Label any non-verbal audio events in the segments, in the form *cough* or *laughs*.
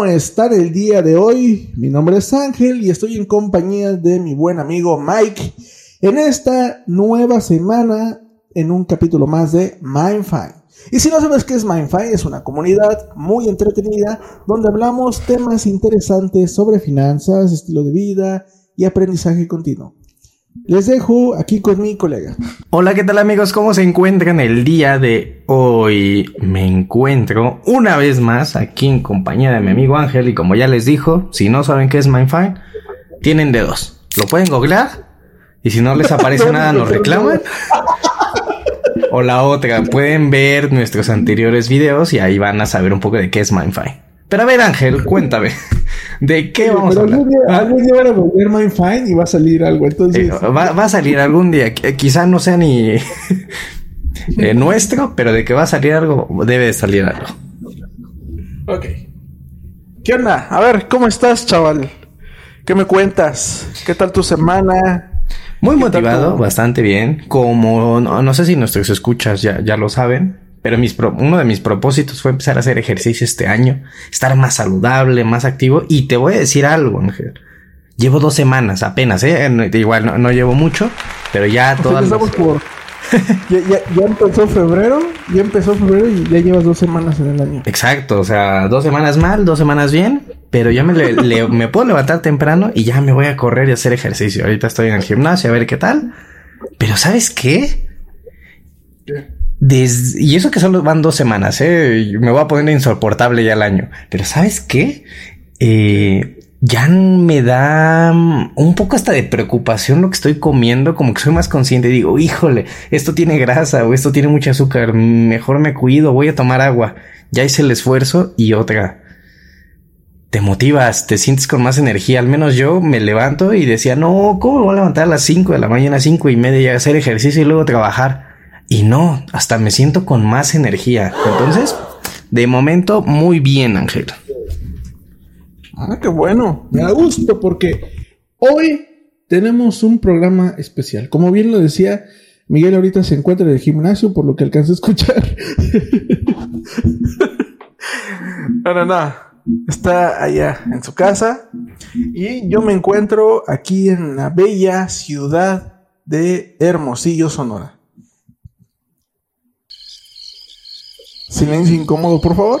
¿Cómo están el día de hoy? Mi nombre es Ángel y estoy en compañía de mi buen amigo Mike en esta nueva semana en un capítulo más de Mindfine. Y si no sabes qué es Mindfine, es una comunidad muy entretenida donde hablamos temas interesantes sobre finanzas, estilo de vida y aprendizaje continuo. Les dejo aquí con mi colega. Hola, ¿qué tal amigos? ¿Cómo se encuentran el día de hoy? Me encuentro una vez más aquí en compañía de mi amigo Ángel y como ya les dijo, si no saben qué es Mindfine, tienen dedos. Lo pueden googlear y si no les aparece *laughs* nada nos reclaman. O la otra, pueden ver nuestros anteriores videos y ahí van a saber un poco de qué es Mindfine. Pero a ver Ángel, cuéntame. *laughs* ¿De qué vamos a hablar? Ah. Algún día, van a volver Mindfine y va a salir algo. Entonces, Eh, va, va a salir algún día. Qu- Quizá no sea ni *laughs* eh, nuestro, pero de que va a salir algo, debe de salir algo. ok. ¿Qué onda? A ver, ¿cómo estás, chaval? ¿Qué me cuentas? ¿Qué tal tu semana? Muy ¿Qué tal motivado, bastante bien. Como no, no sé si nuestros escuchas ya, ya lo saben, pero mis pro- uno de mis propósitos fue empezar a hacer ejercicio este año, estar más saludable, más activo. Y te voy a decir algo, Ángel. Llevo dos semanas apenas, ¿eh? No- Igual no, no llevo mucho, pero ya O sea, todas las- empezamos por... ya, ya- ya empezó febrero, ya empezó febrero y ya llevas dos semanas en el año. Exacto, o sea, dos semanas mal, dos semanas bien, pero ya me, le- le- *laughs* me puedo levantar temprano y ya me voy a correr y hacer ejercicio. Ahorita estoy en el gimnasio a ver qué tal. Pero ¿sabes qué? Des- y eso que solo van dos semanas, ¿eh? Me voy a poner insoportable ya el año. Pero ¿sabes qué? Eh, ya me da un poco hasta de preocupación lo que estoy comiendo, como que soy más consciente digo, híjole, esto tiene grasa o esto tiene mucho azúcar, mejor me cuido, voy a tomar agua. Ya hice el esfuerzo y otra. Te motivas, te sientes con más energía. Al menos yo me levanto y decía, no, ¿cómo me voy a levantar a las 5 de la mañana, cinco y media y hacer ejercicio y luego trabajar? Y no, hasta me siento con más energía. Entonces, de momento, muy bien, Ángel. Ah, qué bueno. Me da gusto porque hoy tenemos un programa especial. Como bien lo decía, Miguel ahorita se encuentra en el gimnasio, por lo que alcanza a escuchar. *laughs* no, no, no. Está allá en su casa. Y yo me encuentro aquí en la bella ciudad de Hermosillo, Sonora. Silencio incómodo, por favor.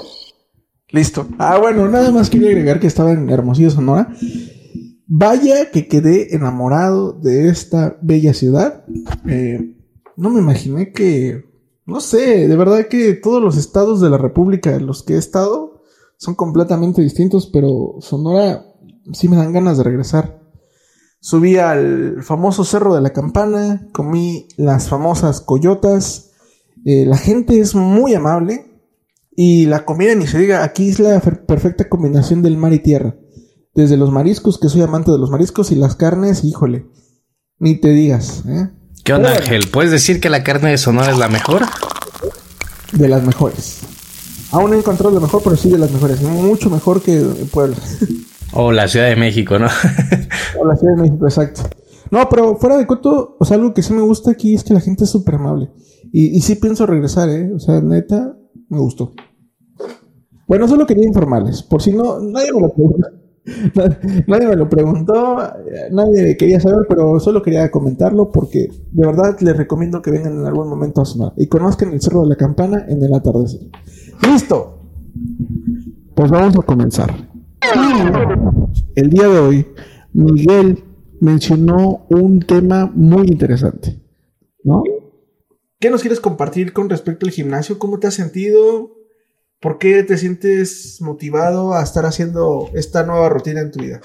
Listo. Ah, bueno, nada más quería agregar que estaba en Hermosillo, Sonora. Vaya que quedé enamorado de esta bella ciudad. Eh, no me imaginé que, no sé, de verdad que todos los estados de la República en los que he estado son completamente distintos, pero Sonora sí me dan ganas de regresar. Subí al famoso Cerro de la Campana, comí las famosas coyotas. Eh, la gente es muy amable. Y la comida, ni se diga, aquí es la perfecta combinación del mar y tierra. Desde los mariscos, que soy amante de los mariscos, y las carnes, híjole, ni te digas, ¿eh? ¿Qué onda. Ángel? ¿Puedes decir que la carne de Sonora es la mejor? De las mejores. Aún no he encontrado lo mejor, pero sí de las mejores. Mucho mejor que Puebla. *laughs* O la Ciudad de México, ¿no? *laughs* o la Ciudad de México, exacto. No, pero fuera de coto, o sea, algo que sí me gusta aquí es que la gente es súper amable. Y, sí pienso regresar, ¿eh? O sea, neta, me gustó. Bueno, solo quería informarles, por si no, nadie me lo preguntó. *laughs* Nadie me lo preguntó, eh, nadie quería saber, pero solo quería comentarlo porque de verdad les recomiendo que vengan en algún momento a Sonora y conozcan el Cerro de la Campana en el atardecer. ¡Listo! Pues vamos a comenzar. El día de hoy, Miguel mencionó un tema muy interesante, ¿no? ¿Qué nos quieres compartir con respecto al gimnasio? ¿Cómo te has sentido? ¿Por qué te sientes motivado a estar haciendo esta nueva rutina en tu vida?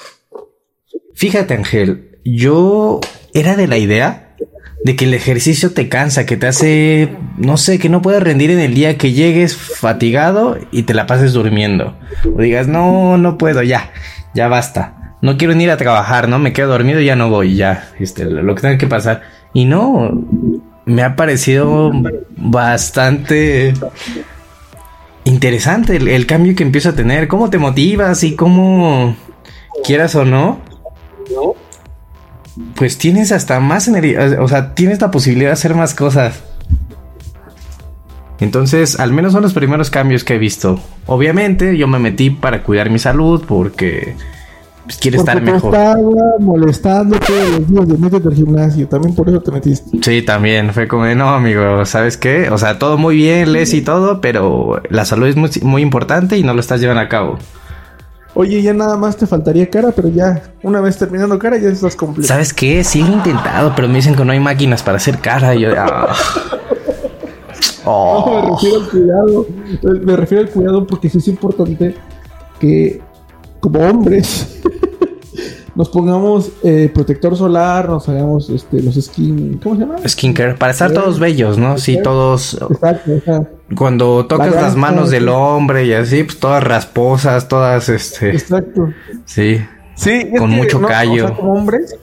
Fíjate, Ángel, yo era de la idea de que el ejercicio te cansa, que te hace, no sé, que no puedes rendir en el día que llegues fatigado y te la pases durmiendo. O digas, no, no puedo, ya, ya basta. No quiero ir a trabajar, ¿no? Me quedo dormido y ya no voy, ya, este, lo que tenga que pasar. Y no, me ha parecido bastante interesante el, el cambio que empiezo a tener. ¿Cómo te motivas y cómo, quieras o no, pues tienes hasta más energía, o sea, tienes la posibilidad de hacer más cosas. Entonces, al menos son los primeros cambios que he visto. Obviamente, yo me metí para cuidar mi salud porque pues, quiero estar mejor. estaba molestando todos los días de métete al gimnasio. También por eso te metiste. Sí, también. Fue como, no, amigo, ¿sabes qué? O sea, todo muy bien, lees y todo, pero la salud es muy, muy importante y no lo estás llevando a cabo. Oye, ya nada más te faltaría cara, pero ya, una vez terminando cara, ya estás completo. ¿Sabes qué? Sí, he intentado, pero me dicen que no hay máquinas para hacer cara. Y yo, ah. *laughs* No, me refiero al cuidado. Me refiero al cuidado porque sí es importante que, como hombres, nos pongamos eh, protector solar, nos hagamos este, los skin. ¿Cómo se llama? Skincare. Para estar todos bellos, ¿no? Sí, todos. Exacto, exacto. Cuando tocas La las manos del hombre y así, pues todas rasposas, todas este. Exacto. Sí. Sí, es Con mucho callo. O sea, como hombres.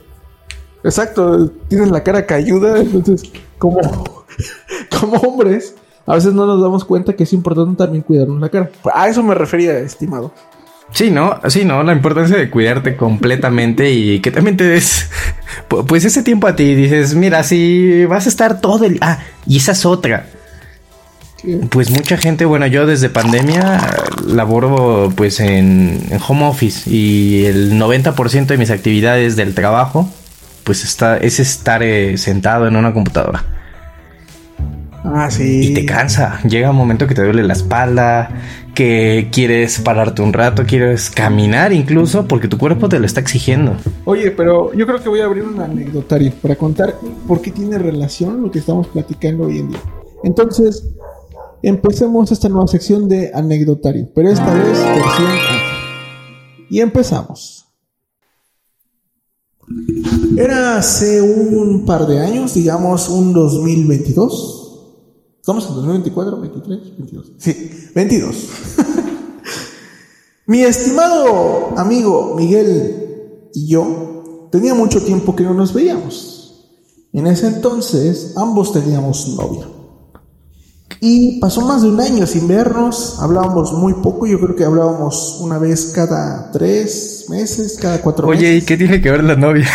Exacto, tienes la cara cayuda, entonces, como, *laughs* como hombres, a veces no nos damos cuenta que es importante también cuidarnos la cara. A eso me refería, estimado. Sí, ¿no? Sí, ¿no? La importancia de cuidarte completamente y que también te des, *laughs* pu- pues ese tiempo a ti. Dices, mira, si vas a estar todo el... Ah, y esa es otra. Pues mucha gente, bueno, yo desde pandemia laboro pues en, en home office y el 90% de mis actividades del trabajo pues está, es estar eh, sentado en una computadora. Ah, sí. Y te cansa. Llega un momento que te duele la espalda, que quieres pararte un rato, quieres caminar incluso, porque tu cuerpo te lo está exigiendo. Oye, pero yo creo que voy a abrir un anecdotario para contar por qué tiene relación lo que estamos platicando hoy en día. Entonces, empecemos esta nueva sección de anecdotario, pero esta vez versión alfa. Y empezamos. Era hace un par de años, digamos un 2022. ¿Estamos en 2024, 23, 22? Sí, 22. Mi estimado amigo Miguel y yo tenía mucho tiempo que no nos veíamos. En ese entonces ambos teníamos novia. Y pasó más de un año sin vernos, hablábamos muy poco, yo creo que hablábamos una vez cada tres meses, cada cuatro Oye, ¿y meses. qué tiene que ver la novia?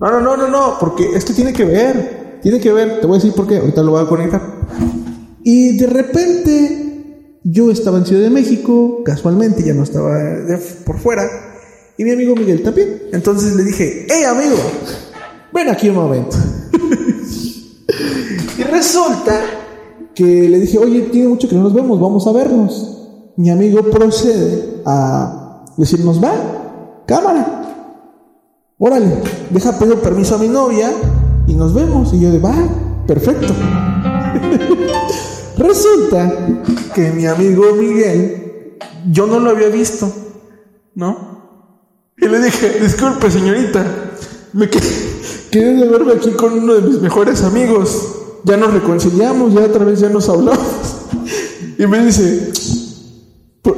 No, no, no, no, no, porque es que tiene que ver, tiene que ver, te voy a decir por qué, ahorita lo voy a conectar. Y de repente yo estaba en Ciudad de México, casualmente ya no estaba de- por fuera, y mi amigo Miguel también. Entonces le dije, hey amigo, ven aquí un momento. *laughs* y resulta que le dije, oye, tiene mucho que no nos vemos, vamos a vernos. Mi amigo procede a decirnos, va, cámara. Órale, deja pedir permiso a mi novia y nos vemos. Y yo de, va, perfecto. *laughs* Resulta que mi amigo Miguel, yo no lo había visto, ¿no? Y le dije, disculpe señorita, me que- *laughs* quedé de verme aquí con uno de mis mejores amigos. Ya nos reconciliamos, ya otra vez ya nos hablamos. *laughs* Y me dice, "Por-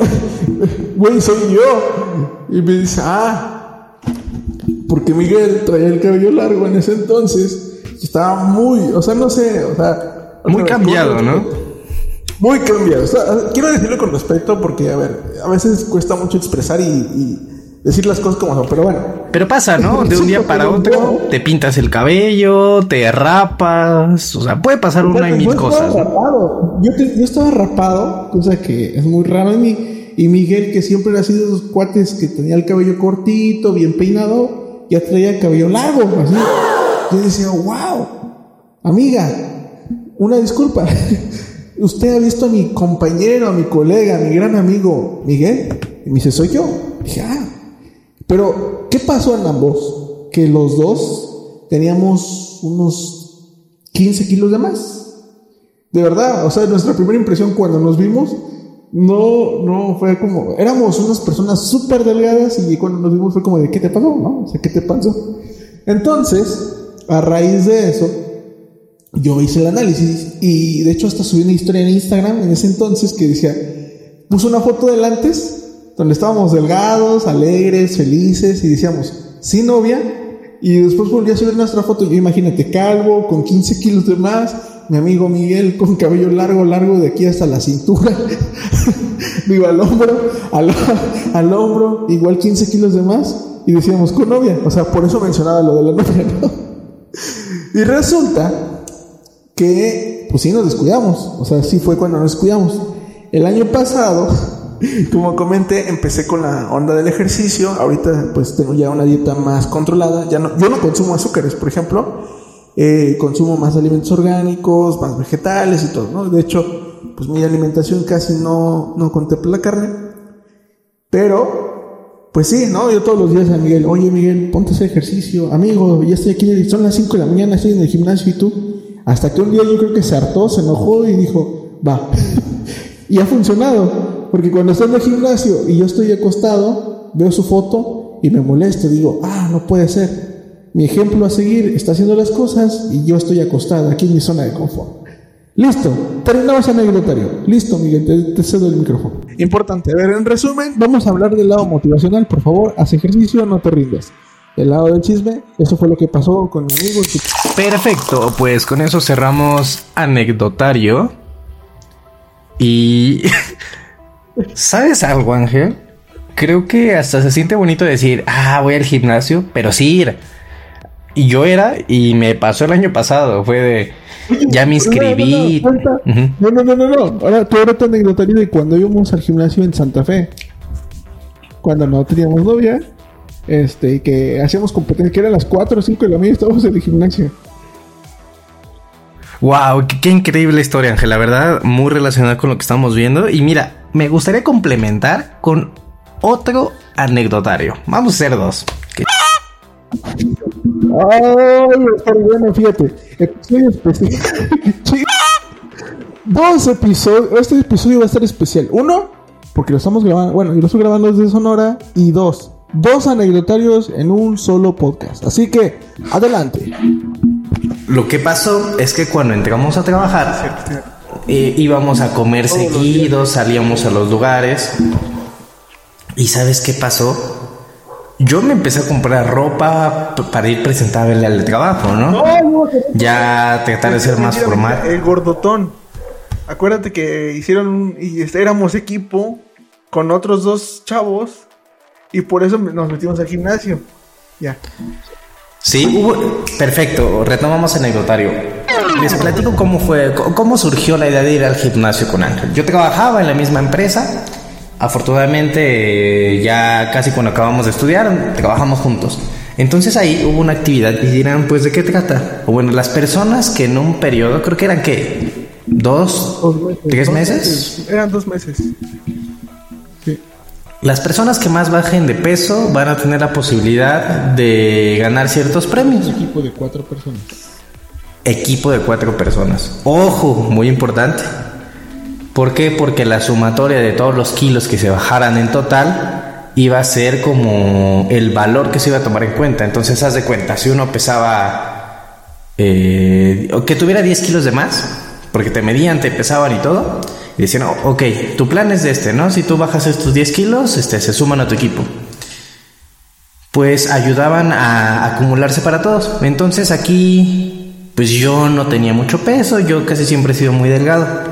güey, soy yo. Y me dice, ah, porque Miguel traía el cabello largo en ese entonces. y Estaba muy, o sea, no sé, o sea. Muy cambiado, ¿no? Muy cambiado. O sea, quiero decirlo con respeto porque, a ver, a veces cuesta mucho expresar y, y decir las cosas como son, pero bueno. Pero pasa, ¿no? De un *laughs* día para otro te pintas el cabello, te rapas, o sea, puede pasar una y mil cosas. rapado. Yo, te- yo estaba rapado, cosa que es muy raro en mí. Y Miguel, que siempre ha sido de esos cuates que tenía el cabello cortito, bien peinado, ya traía el cabello largo, así. Yo decía, wow, amiga, una disculpa. *laughs* Usted ha visto a mi compañero, a mi colega, a mi gran amigo Miguel. Y me dice, soy yo. dije, ah. Pero, ¿qué pasó en ambos? Que los dos teníamos unos 15 kilos de más. De verdad, o sea, nuestra primera impresión cuando nos vimos, no, no fue como, éramos unas personas súper delgadas y cuando nos vimos fue como de, ¿qué te pasó? ¿No? O sea, ¿qué te pasó? Entonces, a raíz de eso, yo hice el análisis y de hecho hasta subí una historia en Instagram en ese entonces que decía, puso una foto del antes, donde estábamos delgados, alegres, felices y decíamos, sin novia, y después volví a subir nuestra foto, yo imagínate, calvo, con 15 kilos de más, mi amigo Miguel con cabello largo, largo de aquí hasta la cintura, *laughs* digo al hombro, al, al hombro, igual 15 kilos de más, y decíamos, con novia, o sea, por eso mencionaba lo de la novia, ¿no? *laughs* Y resulta que pues sí nos descuidamos. O sea, sí fue cuando nos descuidamos. El año pasado, *laughs* como comenté, empecé con la onda del ejercicio. Ahorita pues tengo ya una dieta más controlada. Ya no, yo no consumo azúcares, por ejemplo. Eh, consumo más alimentos orgánicos, más vegetales y todo, ¿no? De hecho, pues mi alimentación casi no, no contempla la carne. Pero, pues sí, ¿no? Yo todos los días a Miguel, oye Miguel, ponte ese ejercicio. Amigo, ya estoy aquí, son las 5 de la mañana, estoy en el gimnasio y tú. Hasta que un día yo creo que se hartó, se enojó y dijo, va. *laughs* y ha funcionado. Porque cuando está en el gimnasio y yo estoy acostado, veo su foto y me molesto. Digo, ah, no puede ser. Mi ejemplo a seguir está haciendo las cosas y yo estoy acostado aquí en mi zona de confort. Listo, terminamos el anecdotario. Listo, Miguel, te, cedo el micrófono. Importante, a ver, en resumen, vamos a hablar del lado motivacional. Por favor, haz ejercicio, no te rindas. El lado del chisme, eso fue lo que pasó con mi amigo. Perfecto, pues con eso cerramos anecdotario. Y... *laughs* ¿Sabes algo, Ángel? Creo que hasta se siente bonito decir, ah, voy al gimnasio, pero sí ir. Y yo era, y me pasó el año pasado, fue de, ya me inscribí. No, no, no, no, no, Ahora, tú ahora tu anecdotario de cuando íbamos al gimnasio en Santa Fe. Cuando no teníamos novia, este, y que hacíamos competencia, que era a las 4 o 5 de la mañana, estábamos en el gimnasio. Wow, qué, qué, increíble historia, Ángel. La verdad, muy relacionada con lo que estamos viendo. Y mira, me gustaría complementar con otro anecdotario. Vamos a hacer dos. Ay, está bueno, fíjate. Episodio especial. *laughs* Dos episodios. Este episodio va a estar especial. Uno, porque lo estamos grabando. Bueno, yo lo estoy grabando desde Sonora. Y dos, dos anecdotarios en un solo podcast. Así que, adelante. Lo que pasó es que cuando entramos a trabajar, eh, íbamos a comer seguidos, salíamos a los lugares. ¿Y sabes qué pasó? Yo me empecé a comprar ropa para ir presentable al trabajo, ¿no? ya tratar de ser más formal. El gordotón. Acuérdate que hicieron y éramos equipo con otros dos chavos y por eso nos metimos al gimnasio. Ya. Sí, perfecto. Retomamos el anecdotario. Les platico cómo fue, cómo surgió la idea de ir al gimnasio con Ángel. Yo trabajaba en la misma empresa Afortunadamente, ya casi cuando acabamos de estudiar, trabajamos juntos. Entonces ahí hubo una actividad y dirán, pues, ¿de qué trata? O bueno, las personas que en un periodo, creo que eran, ¿qué? ¿Dos? ¿Tres meses? Eran dos meses. Sí. Las personas que más bajen de peso van a tener la posibilidad de ganar ciertos premios. equipo de cuatro personas. Equipo de cuatro personas. Ojo, muy importante. ¿Por qué? Porque la sumatoria de todos los kilos que se bajaran en total iba a ser como el valor que se iba a tomar en cuenta. Entonces, haz de cuenta, si uno pesaba, eh, que tuviera 10 kilos de más, porque te medían, te pesaban y todo, y decían, oh, ok, tu plan es de este, ¿no? Si tú bajas estos 10 kilos, este, se suman a tu equipo. Pues ayudaban a acumularse para todos. Entonces aquí, pues yo no tenía mucho peso, yo casi siempre he sido muy delgado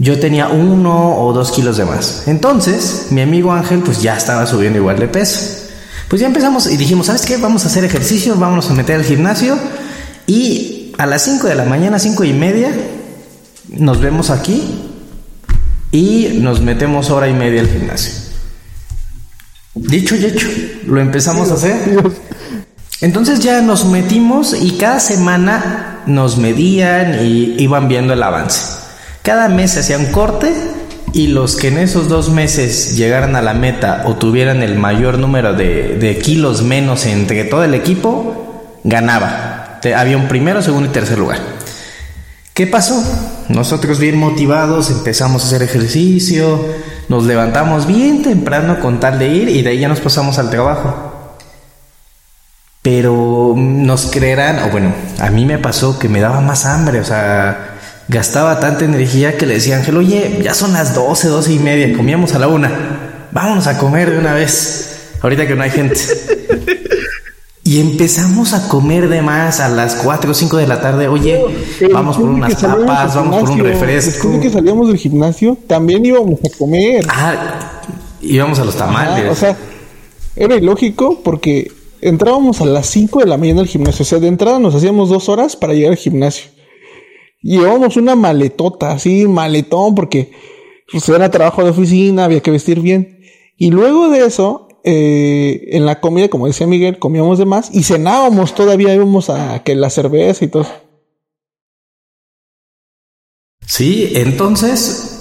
yo tenía uno o dos kilos de más. Entonces, mi amigo Ángel, pues ya estaba subiendo igual de peso. Pues ya empezamos y dijimos, ¿sabes qué? Vamos a hacer ejercicio, vamos a meter al gimnasio. Y a las 5 de la mañana, cinco y media, nos vemos aquí y nos metemos hora y media al gimnasio. Dicho y hecho, lo empezamos a hacer. Entonces ya nos metimos y cada semana nos medían y iban viendo el avance. Cada mes se hacía un corte y los que en esos dos meses llegaran a la meta o tuvieran el mayor número de, kilos menos entre todo el equipo, ganaba. Había un primero, segundo y tercer lugar. ¿Qué pasó? Nosotros bien motivados empezamos a hacer ejercicio, nos levantamos bien temprano con tal de ir y de ahí ya nos pasamos al trabajo. Pero nos creerán, o bueno, a mí me pasó que me daba más hambre, o sea, gastaba tanta energía que le decía Ángel, oye, ya son las 12, 12 y media, comíamos a la una, vámonos a comer de una vez, ahorita que no hay gente. Y empezamos a comer de más a las 4 o 5 de la tarde. Oye, vamos por unas papas, vamos por un refresco. Después que salíamos del gimnasio, también íbamos a comer. Ah, íbamos a los tamales. o sea, era ilógico porque entrábamos a las 5 de la mañana al gimnasio. O sea, de entrada nos hacíamos dos horas para llegar al gimnasio. Llevamos una maletota, así, maletón, porque pues, era trabajo de oficina, había que vestir bien. Y luego de eso, eh, en la comida, como decía Miguel, comíamos de más y cenábamos todavía, íbamos a que la cerveza y todo. Sí, entonces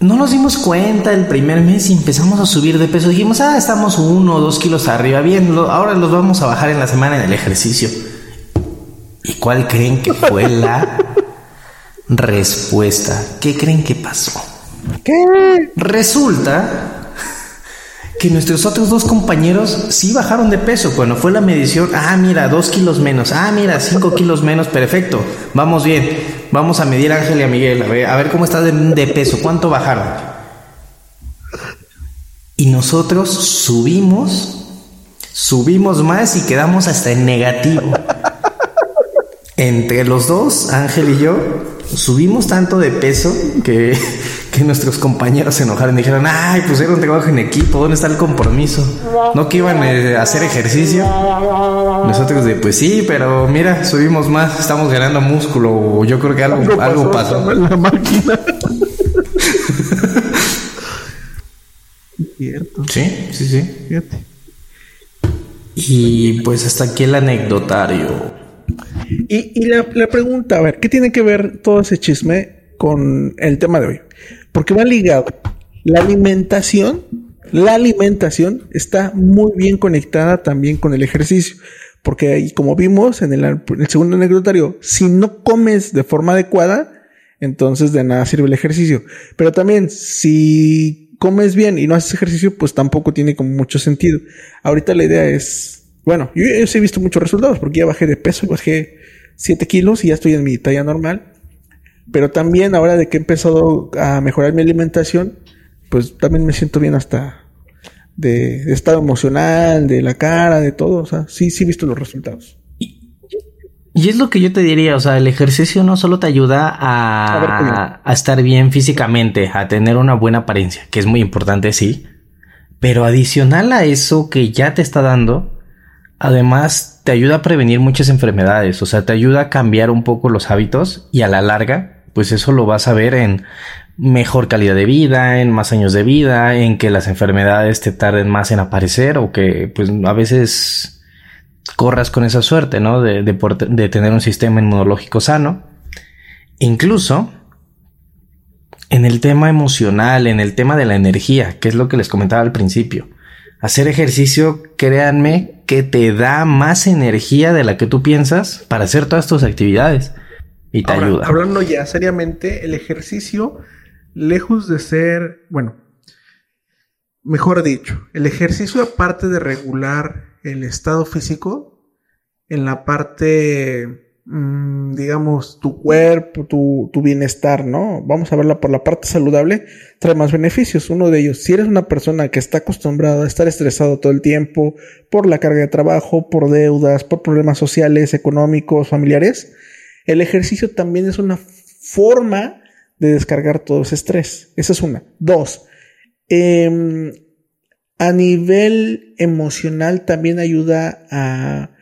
no nos dimos cuenta el primer mes y empezamos a subir de peso. Dijimos, ah, estamos uno o dos kilos arriba, bien, ahora los vamos a bajar en la semana en el ejercicio. ¿Y cuál creen que fue la respuesta? ¿Qué creen que pasó? ¿Qué? Resulta que nuestros otros dos compañeros sí bajaron de peso. Cuando fue la medición, ah, mira, dos kilos menos, ah, mira, cinco kilos menos, perfecto, vamos bien. Vamos a medir a Ángel y a Miguel, a ver, a ver cómo está de, peso, cuánto bajaron. Y nosotros subimos, subimos más y quedamos hasta en negativo. Entre los dos, Ángel y yo, subimos tanto de peso *laughs* que nuestros compañeros se enojaron y dijeron, ay, pues era un trabajo en equipo, ¿dónde está el compromiso? ¿No que iban a hacer ejercicio? Nosotros de, pues sí, pero mira, subimos más, estamos ganando músculo, yo creo que algo, algo pasó. La máquina. Cierto. Sí, sí, sí. Fíjate. Y pues hasta aquí el anecdotario. Y, y la, pregunta, a ver, ¿qué tiene que ver todo ese chisme con el tema de hoy? Porque va ligado. La alimentación, la alimentación está muy bien conectada también con el ejercicio. Porque ahí, como vimos en el, segundo anecdotario, si no comes de forma adecuada, entonces de nada sirve el ejercicio. Pero también, si comes bien y no haces ejercicio, pues tampoco tiene como mucho sentido. Ahorita la idea es, bueno, yo, yo he visto muchos resultados porque ya bajé de peso, bajé 7 kilos y ya estoy en mi talla normal. Pero también ahora de que he empezado a mejorar mi alimentación, pues también me siento bien hasta de, estado emocional, de la cara, de todo. O sea, sí, sí he visto los resultados. Y es lo que yo te diría, o sea, el ejercicio no solo te ayuda a, a, estar bien físicamente, a tener una buena apariencia, que es muy importante, sí, pero adicional a eso que ya te está dando, además te ayuda a prevenir muchas enfermedades, o sea, te ayuda a cambiar un poco los hábitos y a la larga pues eso lo vas a ver en mejor calidad de vida, en más años de vida, en que las enfermedades te tarden más en aparecer o que pues a veces corras con esa suerte, ¿no? De, de, tener un sistema inmunológico sano. Incluso en el tema emocional, en el tema de la energía, que es lo que les comentaba al principio. Hacer ejercicio, créanme, que te da más energía de la que tú piensas para hacer todas tus actividades. Y te ayuda. Hablando ya seriamente, el ejercicio, lejos de ser, bueno, mejor dicho, el ejercicio aparte de regular el estado físico, en la parte, digamos, tu cuerpo, tu, tu, bienestar, ¿no? Vamos a verla por la parte saludable, trae más beneficios. Uno de ellos, si eres una persona que está acostumbrada a estar estresado todo el tiempo por la carga de trabajo, por deudas, por problemas sociales, económicos, familiares, el ejercicio también es una forma de descargar todo ese estrés. Esa es una. Dos, em, a nivel emocional también ayuda a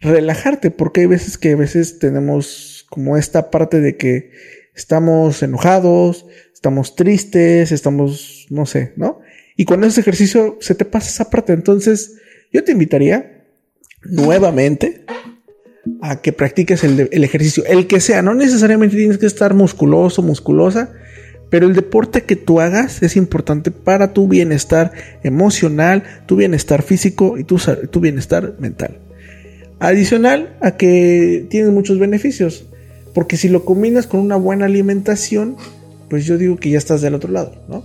relajarte, porque hay veces que a veces tenemos como esta parte de que estamos enojados, estamos tristes, estamos, no sé, ¿no? Y con ese ejercicio se te pasa esa parte. Entonces, yo te invitaría nuevamente a que practiques el, ejercicio, el que sea, no necesariamente tienes que estar musculoso, musculosa, pero el deporte que tú hagas es importante para tu bienestar emocional, tu bienestar físico y tu, tu bienestar mental. Adicional a que tienes muchos beneficios, porque si lo combinas con una buena alimentación, pues yo digo que ya estás del otro lado, ¿no?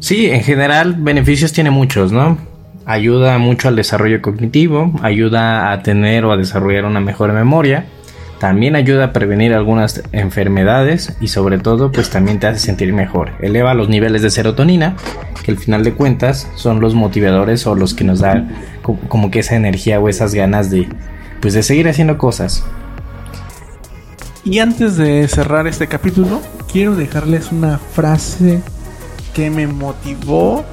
Sí, en general beneficios tiene muchos, ¿no? ayuda mucho al desarrollo cognitivo, ayuda a tener o a desarrollar una mejor memoria, también ayuda a prevenir algunas enfermedades y sobre todo pues también te hace sentir mejor. Eleva los niveles de serotonina, que al final de cuentas son los motivadores o los que nos dan como que esa energía o esas ganas de pues de seguir haciendo cosas. Y antes de cerrar este capítulo, quiero dejarles una frase que me motivó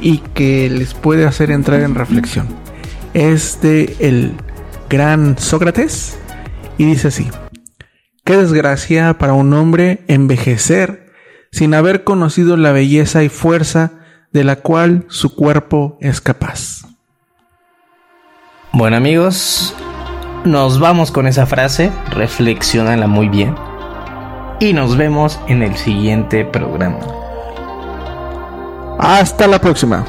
y que les puede hacer entrar en reflexión. Es de el gran Sócrates Y dice así, qué desgracia para un hombre envejecer sin haber conocido la belleza y fuerza de la cual su cuerpo es capaz. Bueno amigos, nos vamos con esa frase, reflexionala muy bien y nos vemos en el siguiente programa. Hasta la próxima.